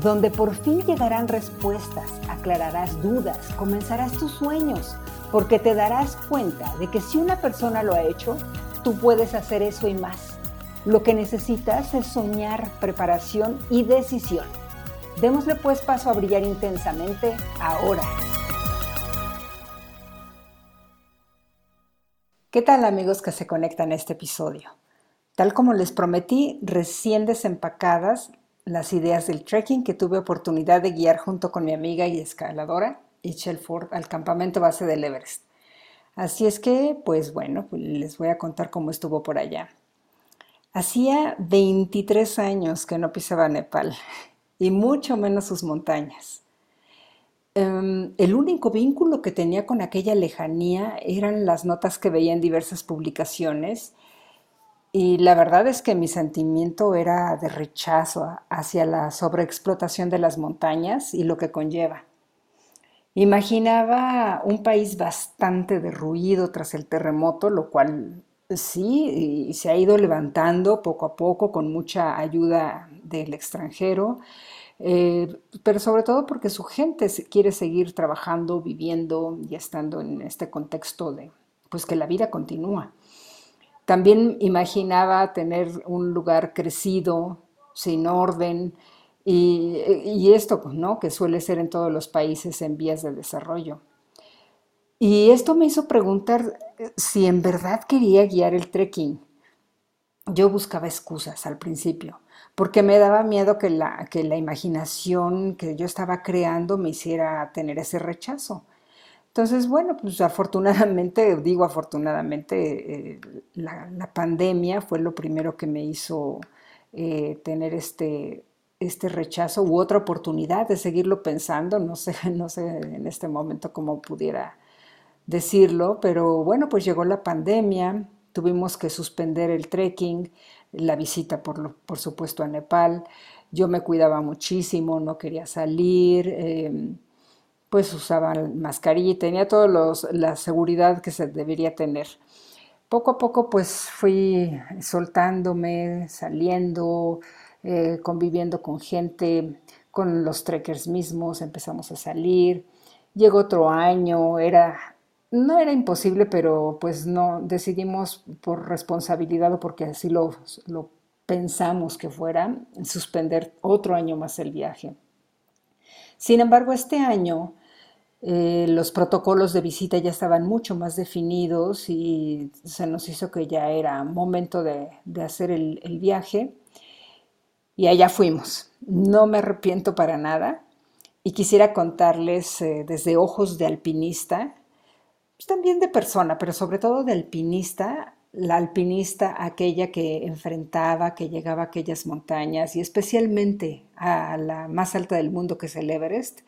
donde por fin llegarán respuestas, aclararás dudas, comenzarás tus sueños, porque te darás cuenta de que si una persona lo ha hecho, tú puedes hacer eso y más. Lo que necesitas es soñar, preparación y decisión. Démosle pues paso a brillar intensamente ahora. ¿Qué tal amigos que se conectan a este episodio? Tal como les prometí, recién desempacadas las ideas del trekking que tuve oportunidad de guiar junto con mi amiga y escaladora, Ichel Ford, al campamento base del Everest. Así es que, pues bueno, pues les voy a contar cómo estuvo por allá. Hacía 23 años que no pisaba Nepal y mucho menos sus montañas. Em, el único vínculo que tenía con aquella lejanía eran las notas que veía en diversas publicaciones y la verdad es que mi sentimiento era de rechazo hacia la sobreexplotación de las montañas y lo que conlleva. Imaginaba un país bastante derruido tras el terremoto, lo cual sí, se ha ido levantando poco a poco con mucha ayuda del extranjero, eh, pero sobre todo porque su gente quiere seguir trabajando, viviendo y estando en este contexto de pues que la vida continúa. También imaginaba tener un lugar crecido, sin orden, y, esto, pues, ¿no? Que suele ser en todos los países en vías de desarrollo. Y esto me hizo preguntar si en verdad quería guiar el trekking. Yo buscaba excusas al principio, porque me daba miedo que la, que la imaginación que yo estaba creando me hiciera tener ese rechazo. Entonces, bueno, pues afortunadamente, digo afortunadamente, eh, la, pandemia fue lo primero que me hizo eh, tener este, este rechazo u otra oportunidad de seguirlo pensando, no sé, no sé en este momento cómo pudiera decirlo, pero bueno, pues llegó la pandemia, tuvimos que suspender el trekking, la visita por, por supuesto a Nepal, yo me cuidaba muchísimo, no quería salir. Em, pues usaba mascarilla y tenía toda la seguridad que se debería tener. Poco a poco pues fui soltándome, saliendo, eh, conviviendo con gente, con los trekkers mismos, empezamos a salir. Llegó otro año, era, no era imposible, pero pues no, decidimos por responsabilidad o porque así lo pensamos que fuera, suspender otro año más el viaje. Sin embargo, este año eh, los protocolos de visita ya estaban mucho más definidos y se nos hizo que ya era momento de, hacer el, viaje. Y allá fuimos. No me arrepiento para nada. Y quisiera contarles eh, desde ojos de alpinista, pues también de persona, pero sobre todo de alpinista, la alpinista aquella que enfrentaba, que llegaba a aquellas montañas y especialmente a la más alta del mundo que es el Everest,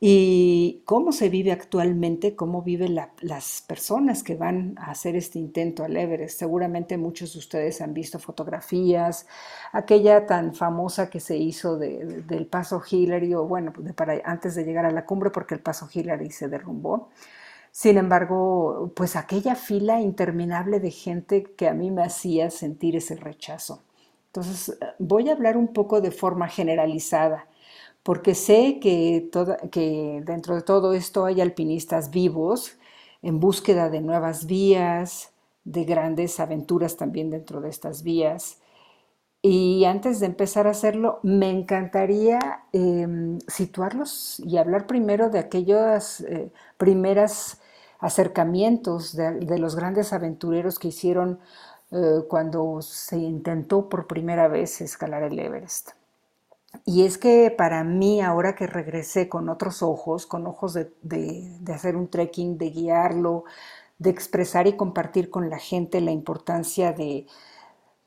y cómo se vive actualmente, cómo viven las personas que van a hacer este intento al Everest. Seguramente muchos de ustedes han visto fotografías, aquella tan famosa que se hizo del paso Hillary, o bueno, para, antes de llegar a la cumbre, porque el paso Hillary se derrumbó. Sin embargo, pues aquella fila interminable de gente que a mí me hacía sentir ese rechazo. Entonces, voy a hablar un poco de forma generalizada porque sé que, dentro de todo esto hay alpinistas vivos en búsqueda de nuevas vías, de grandes aventuras también dentro de estas vías. Y antes de empezar a hacerlo, me encantaría em, situarlos y hablar primero de aquellos eh, primeros acercamientos de, los grandes aventureros que hicieron eh, cuando se intentó por primera vez escalar el Everest. Y es que para mí, ahora que regresé con otros ojos, con ojos de, hacer un trekking, de guiarlo, de expresar y compartir con la gente la importancia de,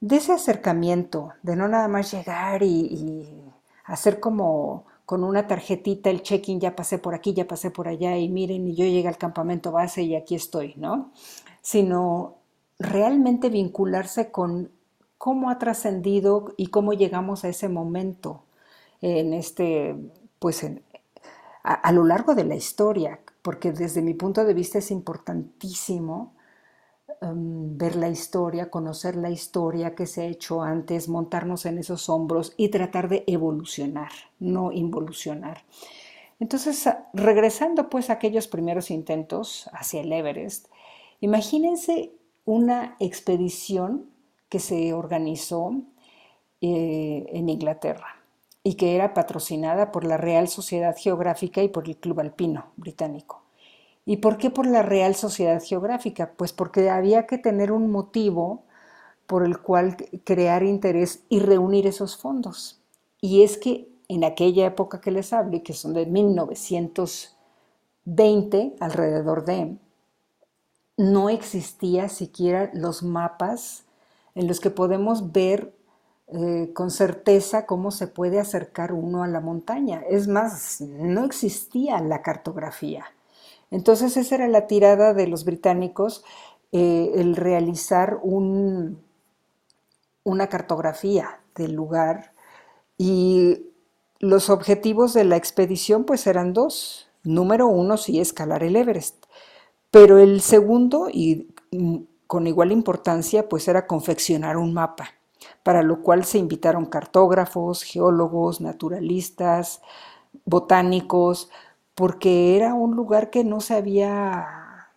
ese acercamiento, de no nada más llegar y, hacer como, con una tarjetita el check-in, ya pasé por aquí, ya pasé por allá y miren, y yo llegué al campamento base y aquí estoy, ¿no? Sino realmente vincularse con cómo ha trascendido y cómo llegamos a ese momento en este, pues a, lo largo de la historia, porque desde mi punto de vista es importantísimo em, ver la historia, conocer la historia que se ha hecho antes, montarnos en esos hombros y tratar de evolucionar, no involucionar. Entonces, regresando pues a aquellos primeros intentos hacia el Everest, imagínense una expedición que se organizó eh, en Inglaterra y que era patrocinada por la Real Sociedad Geográfica y por el Club Alpino británico. ¿Y por qué por la Real Sociedad Geográfica? Pues porque había que tener un motivo por el cual crear interés y reunir esos fondos. Y es que en aquella época que les hablo, y que son de 1920 alrededor de, no existía siquiera los mapas en los que podemos ver eh, con certeza cómo se puede acercar uno a la montaña. Es más, no existía la cartografía. Entonces esa era la tirada de los británicos, eh, el realizar un, una cartografía del lugar y los objetivos de la expedición pues eran dos. Número uno, sí, escalar el Everest. Pero el segundo, y mm, con igual importancia, pues era confeccionar un mapa para lo cual se invitaron cartógrafos, geólogos, naturalistas, botánicos, porque era un lugar que no se había,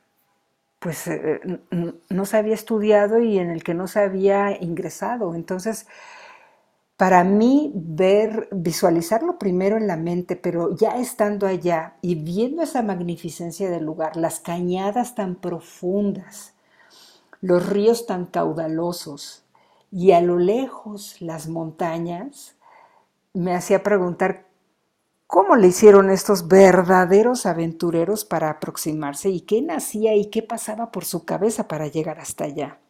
pues, eh, no se había estudiado y en el que no se había ingresado. Entonces, para mí ver, visualizarlo primero en la mente, pero ya estando allá y viendo esa magnificencia del lugar, las cañadas tan profundas, los ríos tan caudalosos, y a lo lejos las montañas, me hacía preguntar cómo le hicieron estos verdaderos aventureros para aproximarse y qué nacía y qué pasaba por su cabeza para llegar hasta allá.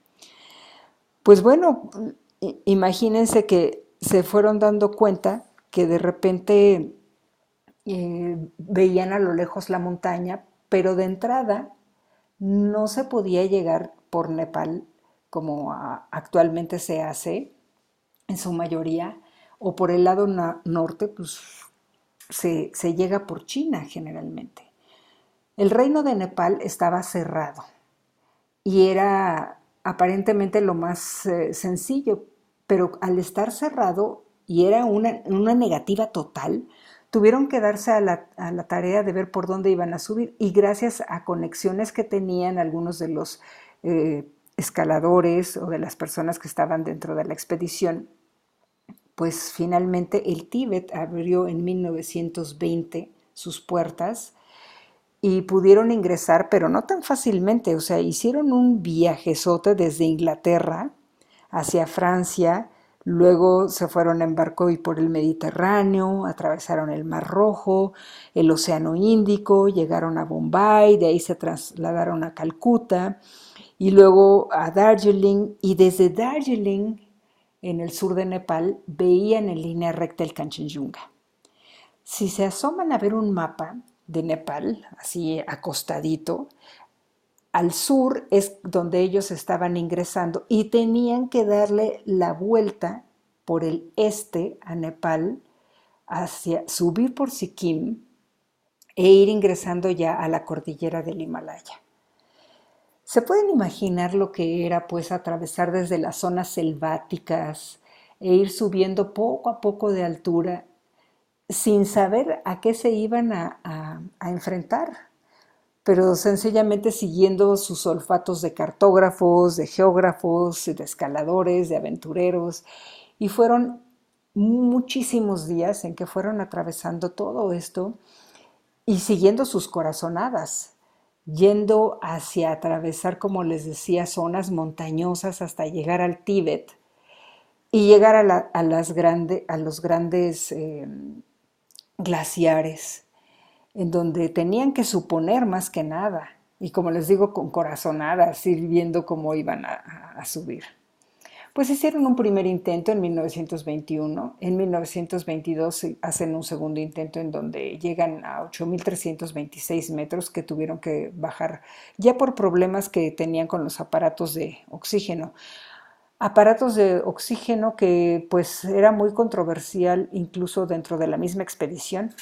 Pues bueno, imagínense que se fueron dando cuenta que de repente eh, veían a lo lejos la montaña, pero de entrada no se podía llegar por Nepal como actualmente se hace en su mayoría, o por el lado norte, pues se, llega por China generalmente. El reino de Nepal estaba cerrado y era aparentemente lo más eh, sencillo, pero al estar cerrado y era una, negativa total, tuvieron que darse a la, tarea de ver por dónde iban a subir y gracias a conexiones que tenían algunos de los eh, escaladores o de las personas que estaban dentro de la expedición, pues finalmente el Tíbet abrió en 1920 sus puertas y pudieron ingresar, pero no tan fácilmente, o sea, hicieron un viajezote desde Inglaterra hacia Francia, luego se fueron en barco y por el Mediterráneo, atravesaron el Mar Rojo, el Océano Índico, llegaron a Bombay, de ahí se trasladaron a Calcuta, y luego a Darjeeling y desde Darjeeling en el sur de Nepal veían en línea recta el Kanchenjunga. Si se asoman a ver un mapa de Nepal, así acostadito, al sur es donde ellos estaban ingresando y tenían que darle la vuelta por el este a Nepal, hacia subir por Sikkim e ir ingresando ya a la cordillera del Himalaya. ¿Se pueden imaginar lo que era pues atravesar desde las zonas selváticas e ir subiendo poco a poco de altura sin saber a qué se iban a, enfrentar? pero sencillamente siguiendo sus olfatos de cartógrafos, de geógrafos, de escaladores, de aventureros, y fueron muchísimos días en que fueron atravesando todo esto y siguiendo sus corazonadas, yendo hacia atravesar, como les decía, zonas montañosas hasta llegar al Tíbet y llegar a, las a los grandes eh, glaciares, en donde tenían que suponer más que nada, y como les digo, con corazonadas, ir viendo cómo iban a subir. Pues hicieron un primer intento en 1921, en 1922 hacen un segundo intento en donde llegan a 8.326 metros que tuvieron que bajar ya por problemas que tenían con los aparatos de oxígeno. Aparatos de oxígeno que pues era muy controversial incluso dentro de la misma expedición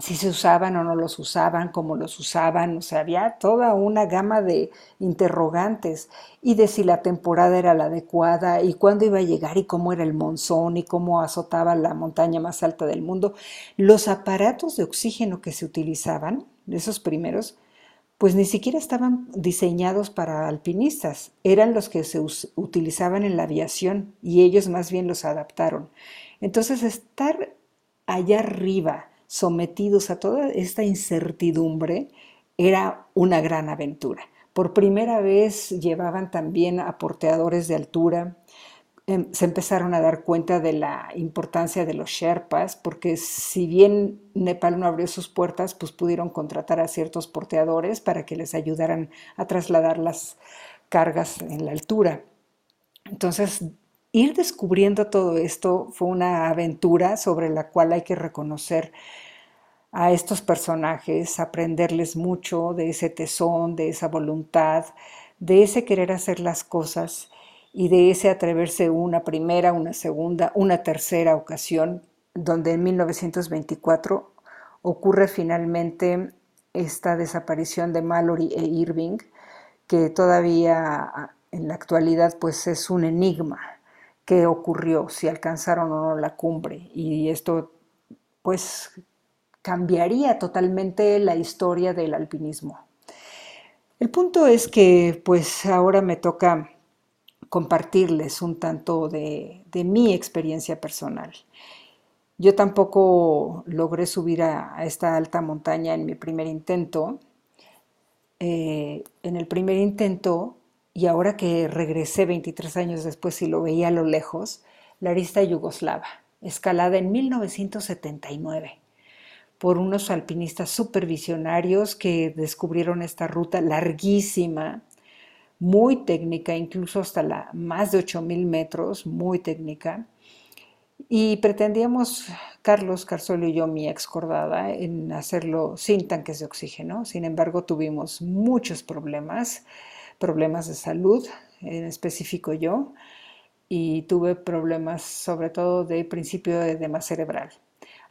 si se usaban o no los usaban, cómo los usaban, o sea, había toda una gama de interrogantes y de si la temporada era la adecuada y cuándo iba a llegar y cómo era el monzón y cómo azotaba la montaña más alta del mundo. Los aparatos de oxígeno que se utilizaban, esos primeros, pues ni siquiera estaban diseñados para alpinistas, eran los que se utilizaban en la aviación y ellos más bien los adaptaron. Entonces, estar allá arriba, sometidos a toda esta incertidumbre, era una gran aventura. Por primera vez llevaban también a porteadores de altura, em, se empezaron a dar cuenta de la importancia de los Sherpas, porque si bien Nepal no abrió sus puertas, pues pudieron contratar a ciertos porteadores para que les ayudaran a trasladar las cargas en la altura. Entonces, ir descubriendo todo esto fue una aventura sobre la cual hay que reconocer a estos personajes, aprenderles mucho de ese tesón, de esa voluntad, de ese querer hacer las cosas y de ese atreverse una primera, una segunda, una tercera ocasión, donde en 1924 ocurre finalmente esta desaparición de Mallory e Irving, que todavía en la actualidad pues es un enigma qué ocurrió, si alcanzaron o no la cumbre. Y esto pues cambiaría totalmente la historia del alpinismo. El punto es que pues ahora me toca compartirles un tanto de, mi experiencia personal. Yo tampoco logré subir a, esta alta montaña en mi primer intento. Eh, en el primer intento y ahora que regresé 23 años después y lo veía a lo lejos, la arista yugoslava, escalada en 1979 por unos alpinistas supervisionarios que descubrieron esta ruta larguísima, muy técnica, incluso hasta la, más de 8.000 metros, muy técnica. Y pretendíamos, Carlos Carzolo y yo, mi excordada, en hacerlo sin tanques de oxígeno. Sin embargo, tuvimos muchos problemas problemas de salud, en específico yo, y tuve problemas sobre todo de principio de edema cerebral.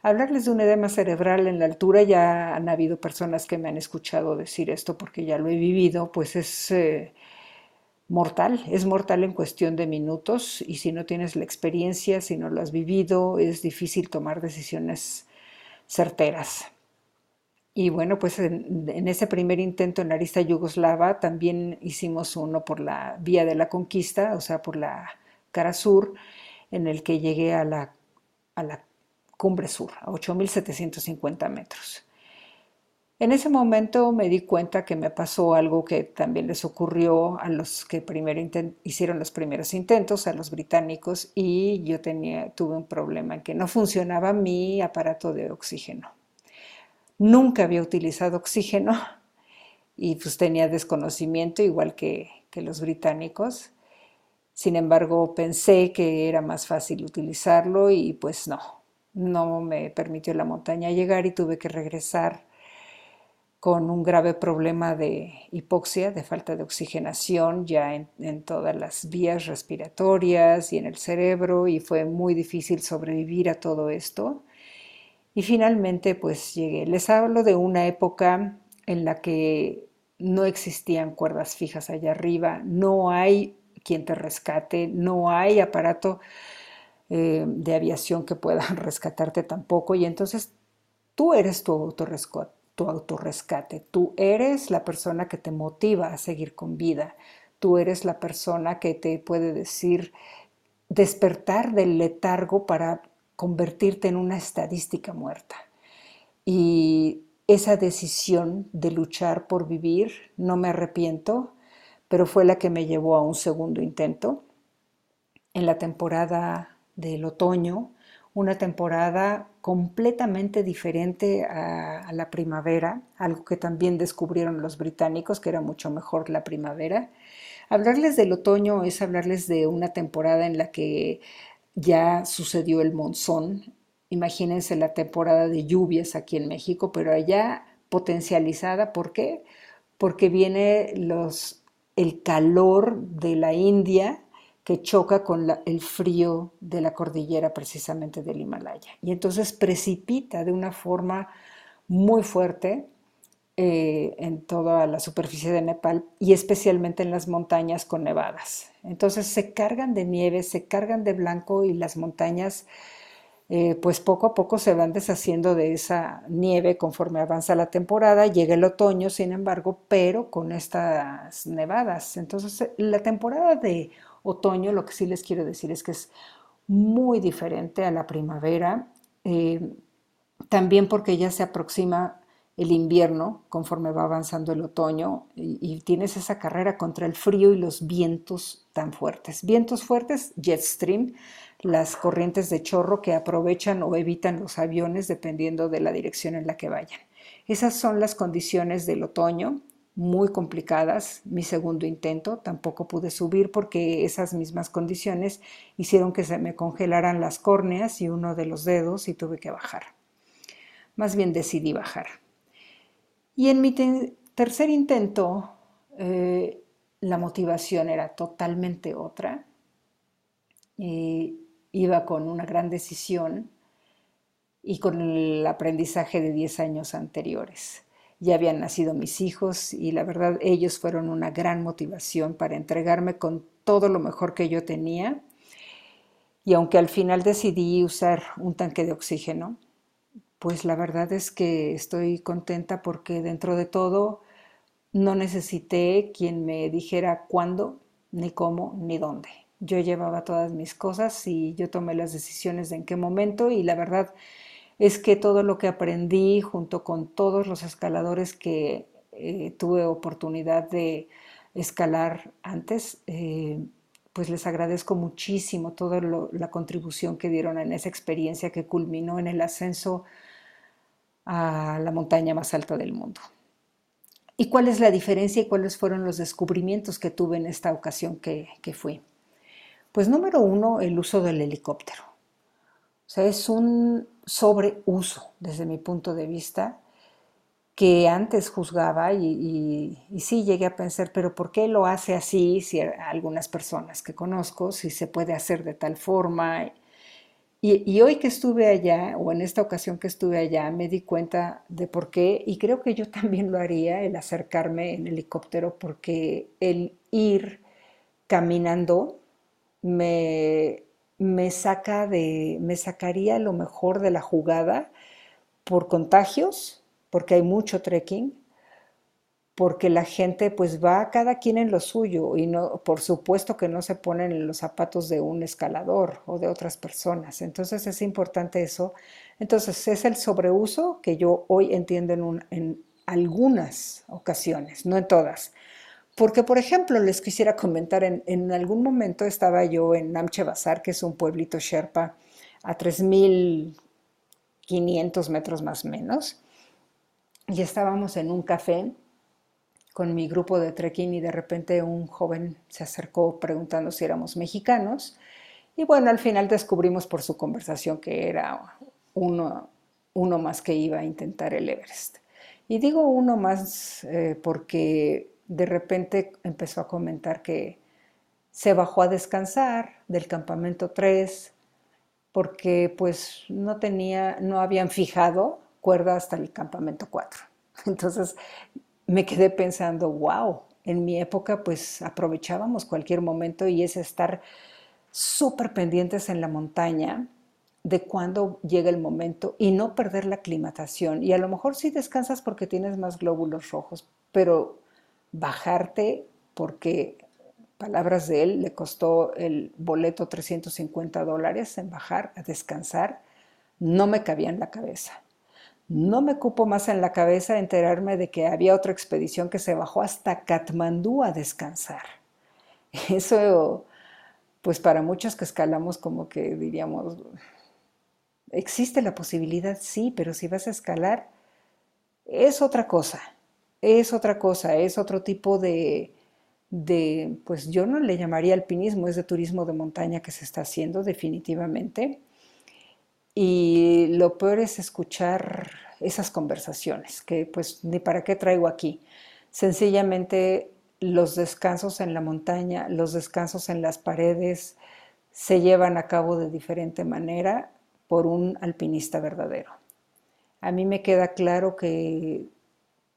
Hablarles de un edema cerebral en la altura, ya han habido personas que me han escuchado decir esto porque ya lo he vivido, pues es eh, mortal, es mortal en cuestión de minutos y si no tienes la experiencia, si no lo has vivido, es difícil tomar decisiones certeras. Y bueno, pues en, ese primer intento en arista yugoslava también hicimos uno por la vía de la conquista, o sea, por la cara sur, en el que llegué a la, a la cumbre sur, a 8.750 metros. En ese momento me di cuenta que me pasó algo que también les ocurrió a los que primero hicieron los primeros intentos, a los británicos, y yo tenía, tuve un problema en que no funcionaba mi aparato de oxígeno nunca había utilizado oxígeno y pues tenía desconocimiento igual que, los británicos. Sin embargo, pensé que era más fácil utilizarlo y pues no, no me permitió la montaña llegar y tuve que regresar con un grave problema de hipoxia, de falta de oxigenación ya en, en, todas las vías respiratorias y en el cerebro y fue muy difícil sobrevivir a todo esto. Y finalmente, pues llegué. Les hablo de una época en la que no existían cuerdas fijas allá arriba, no hay quien te rescate, no hay aparato eh, de aviación que pueda rescatarte tampoco. Y entonces tú eres tu tu autorrescate, tú eres la persona que te motiva a seguir con vida, tú eres la persona que te puede decir despertar del letargo para convertirte en una estadística muerta. Y esa decisión de luchar por vivir, no me arrepiento, pero fue la que me llevó a un segundo intento en la temporada del otoño, una temporada completamente diferente a, la primavera, algo que también descubrieron los británicos, que era mucho mejor la primavera. hablarles del otoño es hablarles de una temporada en la que ya sucedió el monzón. Imagínense la temporada de lluvias aquí en México, pero allá potencializada. ¿Por qué? Porque viene el calor de la India que choca con el frío de la cordillera precisamente del Himalaya. Y entonces precipita de una forma muy fuerte eh, en toda la superficie de Nepal y especialmente en las montañas con nevadas. Entonces se cargan de nieve, se cargan de blanco y las montañas eh, pues poco a poco se van deshaciendo de esa nieve conforme avanza la temporada, llega el otoño, sin embargo, pero con estas nevadas. Entonces la temporada de otoño, lo que sí les quiero decir es que es muy diferente a la primavera, eh, también porque ya se aproxima el invierno conforme va avanzando el otoño y, tienes esa carrera contra el frío y los vientos tan fuertes. Vientos fuertes, jet stream, las corrientes de chorro que aprovechan o evitan los aviones dependiendo de la dirección en la que vayan. Esas son las condiciones del otoño, muy complicadas. Mi segundo intento tampoco pude subir porque esas mismas condiciones hicieron que se me congelaran las córneas y uno de los dedos y tuve que bajar. Más bien decidí bajar. Y en mi tercer intento, eh, la motivación era totalmente otra. iba con una gran decisión y con el aprendizaje de 10 años anteriores. Ya habían nacido mis hijos y la verdad ellos fueron una gran motivación para entregarme con todo lo mejor que yo tenía. Y aunque al final decidí usar un tanque de oxígeno, pues la verdad es que estoy contenta porque dentro de todo no necesité quien me dijera cuándo, ni cómo, ni dónde. Yo llevaba todas mis cosas y yo tomé las decisiones de en qué momento y la verdad es que todo lo que aprendí junto con todos los escaladores que eh, tuve oportunidad de escalar antes, eh, pues les agradezco muchísimo toda la contribución que dieron en esa experiencia que culminó en el ascenso a la montaña más alta del mundo. ¿Y cuál es la diferencia y cuáles fueron los descubrimientos que tuve en esta ocasión que, fui? Pues número uno, el uso del helicóptero. O sea, es un sobreuso desde mi punto de vista que antes juzgaba y, y, sí llegué a pensar, pero ¿por qué lo hace así si algunas personas que conozco, si se puede hacer de tal forma? Y, hoy que estuve allá, o en esta ocasión que estuve allá, me di cuenta de por qué, y creo que yo también lo haría, el acercarme en helicóptero, porque el ir caminando me, me saca de, me sacaría lo mejor de la jugada por contagios, porque hay mucho trekking, porque la gente pues va cada quien en lo suyo y no, por supuesto que no se ponen en los zapatos de un escalador o de otras personas. Entonces es importante eso. Entonces es el sobreuso que yo hoy entiendo en, algunas ocasiones, no en todas. Porque, por ejemplo, les quisiera comentar, en, en algún momento estaba yo en Namche Bazar, que es un pueblito Sherpa, a 3.500 metros más o menos, y estábamos en un café con mi grupo de trekking y de repente un joven se acercó preguntando si éramos mexicanos y bueno, al final descubrimos por su conversación que era uno, uno más que iba a intentar el Everest. Y digo uno más eh, porque de repente empezó a comentar que se bajó a descansar del campamento 3 porque pues no tenía, no habían fijado cuerda hasta el campamento 4. Entonces me quedé pensando, wow, en mi época pues aprovechábamos cualquier momento y es estar súper pendientes en la montaña de cuándo llega el momento y no perder la aclimatación. Y a lo mejor sí descansas porque tienes más glóbulos rojos, pero bajarte porque, palabras de él, le costó el boleto 350 dólares en bajar a descansar, no me cabía en la cabeza. No me cupo más en la cabeza enterarme de que había otra expedición que se bajó hasta Katmandú a descansar. Eso, pues para muchos que escalamos como que diríamos, existe la posibilidad, sí, pero si vas a escalar, es otra cosa, es otra cosa, es otro tipo de, de, pues yo no le llamaría alpinismo, es de turismo de montaña que se está haciendo definitivamente. Y lo peor es escuchar esas conversaciones, que pues ni para qué traigo aquí. Sencillamente los descansos en la montaña, los descansos en las paredes se llevan a cabo de diferente manera por un alpinista verdadero. A mí me queda claro que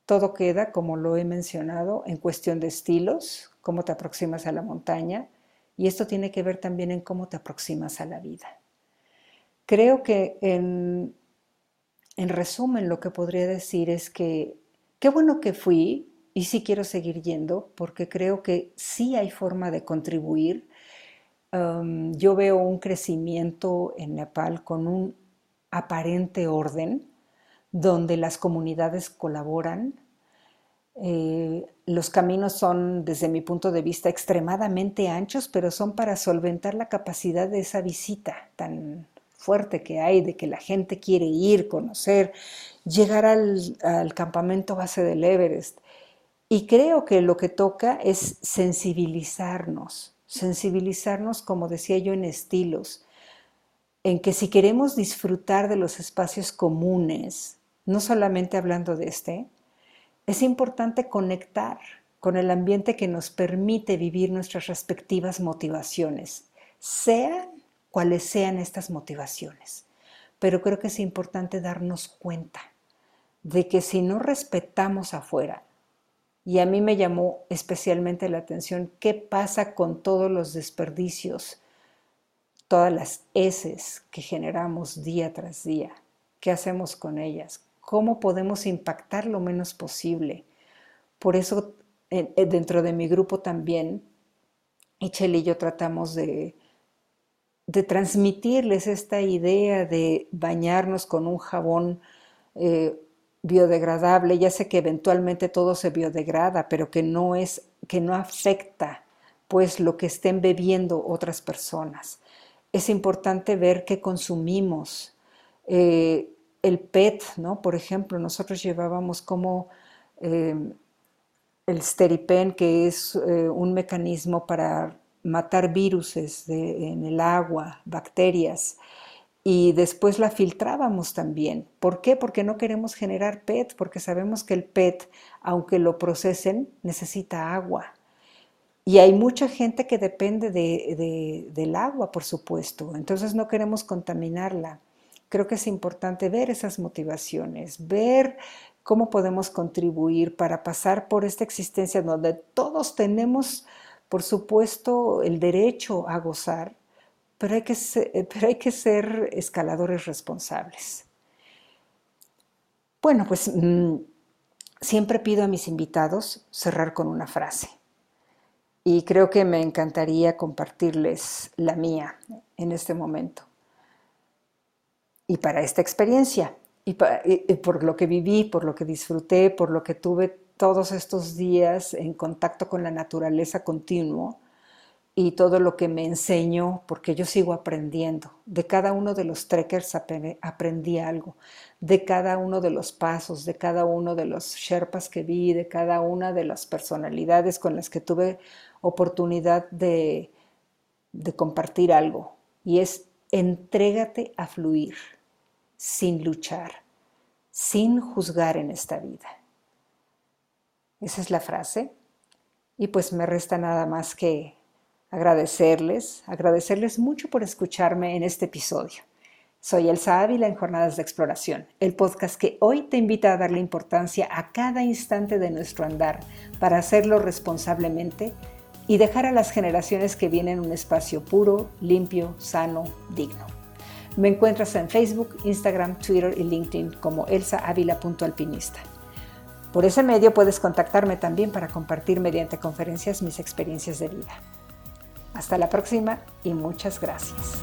todo queda, como lo he mencionado, en cuestión de estilos, cómo te aproximas a la montaña, y esto tiene que ver también en cómo te aproximas a la vida. Creo que en, en resumen lo que podría decir es que qué bueno que fui y sí quiero seguir yendo porque creo que sí hay forma de contribuir. Um, yo veo un crecimiento en Nepal con un aparente orden donde las comunidades colaboran. Eh, los caminos son, desde mi punto de vista, extremadamente anchos, pero son para solventar la capacidad de esa visita tan fuerte que hay, de que la gente quiere ir, conocer, llegar al, al campamento base del Everest. Y creo que lo que toca es sensibilizarnos, sensibilizarnos, como decía yo, en estilos, en que si queremos disfrutar de los espacios comunes, no solamente hablando de este, es importante conectar con el ambiente que nos permite vivir nuestras respectivas motivaciones, sean cuales sean estas motivaciones. Pero creo que es importante darnos cuenta de que si no respetamos afuera, y a mí me llamó especialmente la atención qué pasa con todos los desperdicios, todas las heces que generamos día tras día, qué hacemos con ellas, cómo podemos impactar lo menos posible. Por eso dentro de mi grupo también, Ichel y yo tratamos de, de transmitirles esta idea de bañarnos con un jabón eh, biodegradable. Ya sé que eventualmente todo se biodegrada, pero que no es, que no afecta pues lo que estén bebiendo otras personas. Es importante ver qué consumimos. Eh, el PET, ¿no? Por ejemplo, nosotros llevábamos como eh, el Steripen, que es un mecanismo para matar virus en el agua, bacterias, y después la filtrábamos también. ¿Por qué? Porque no queremos generar PET, porque sabemos que el PET, aunque lo procesen, necesita agua. Y hay mucha gente que depende del agua, por supuesto, entonces no queremos contaminarla creo que es importante ver esas motivaciones, ver cómo podemos contribuir para pasar por esta existencia donde todos tenemos, por supuesto, el derecho a gozar, pero hay que ser, pero hay que ser escaladores responsables. Bueno, pues mm, siempre pido a mis invitados cerrar con una frase. Y creo que me encantaría compartirles la mía en este momento y para esta experiencia. Y, por lo que viví, por lo que disfruté, por lo que tuve todos estos días en contacto con la naturaleza continuo y todo lo que me enseñó, porque yo sigo aprendiendo. De cada uno de los trekkers aprendí algo, de cada uno de los pasos, de cada uno de los sherpas que vi, de cada una de las personalidades con las que tuve oportunidad de, de compartir algo. Y es entrégate a fluir sin luchar, sin juzgar en esta vida. Esa es la frase. Y pues me resta nada más que agradecerles, agradecerles mucho por escucharme en este episodio. Soy Elsa Ávila en Jornadas de Exploración, el podcast que hoy te invita a darle importancia a cada instante de nuestro andar para hacerlo responsablemente y dejar a las generaciones que vienen un espacio puro, limpio, sano, digno. Me encuentras en Facebook, Instagram, Twitter y LinkedIn como elsaavila.alpinista. Por ese medio puedes contactarme también para compartir mediante conferencias mis experiencias de vida. Hasta la próxima y muchas gracias.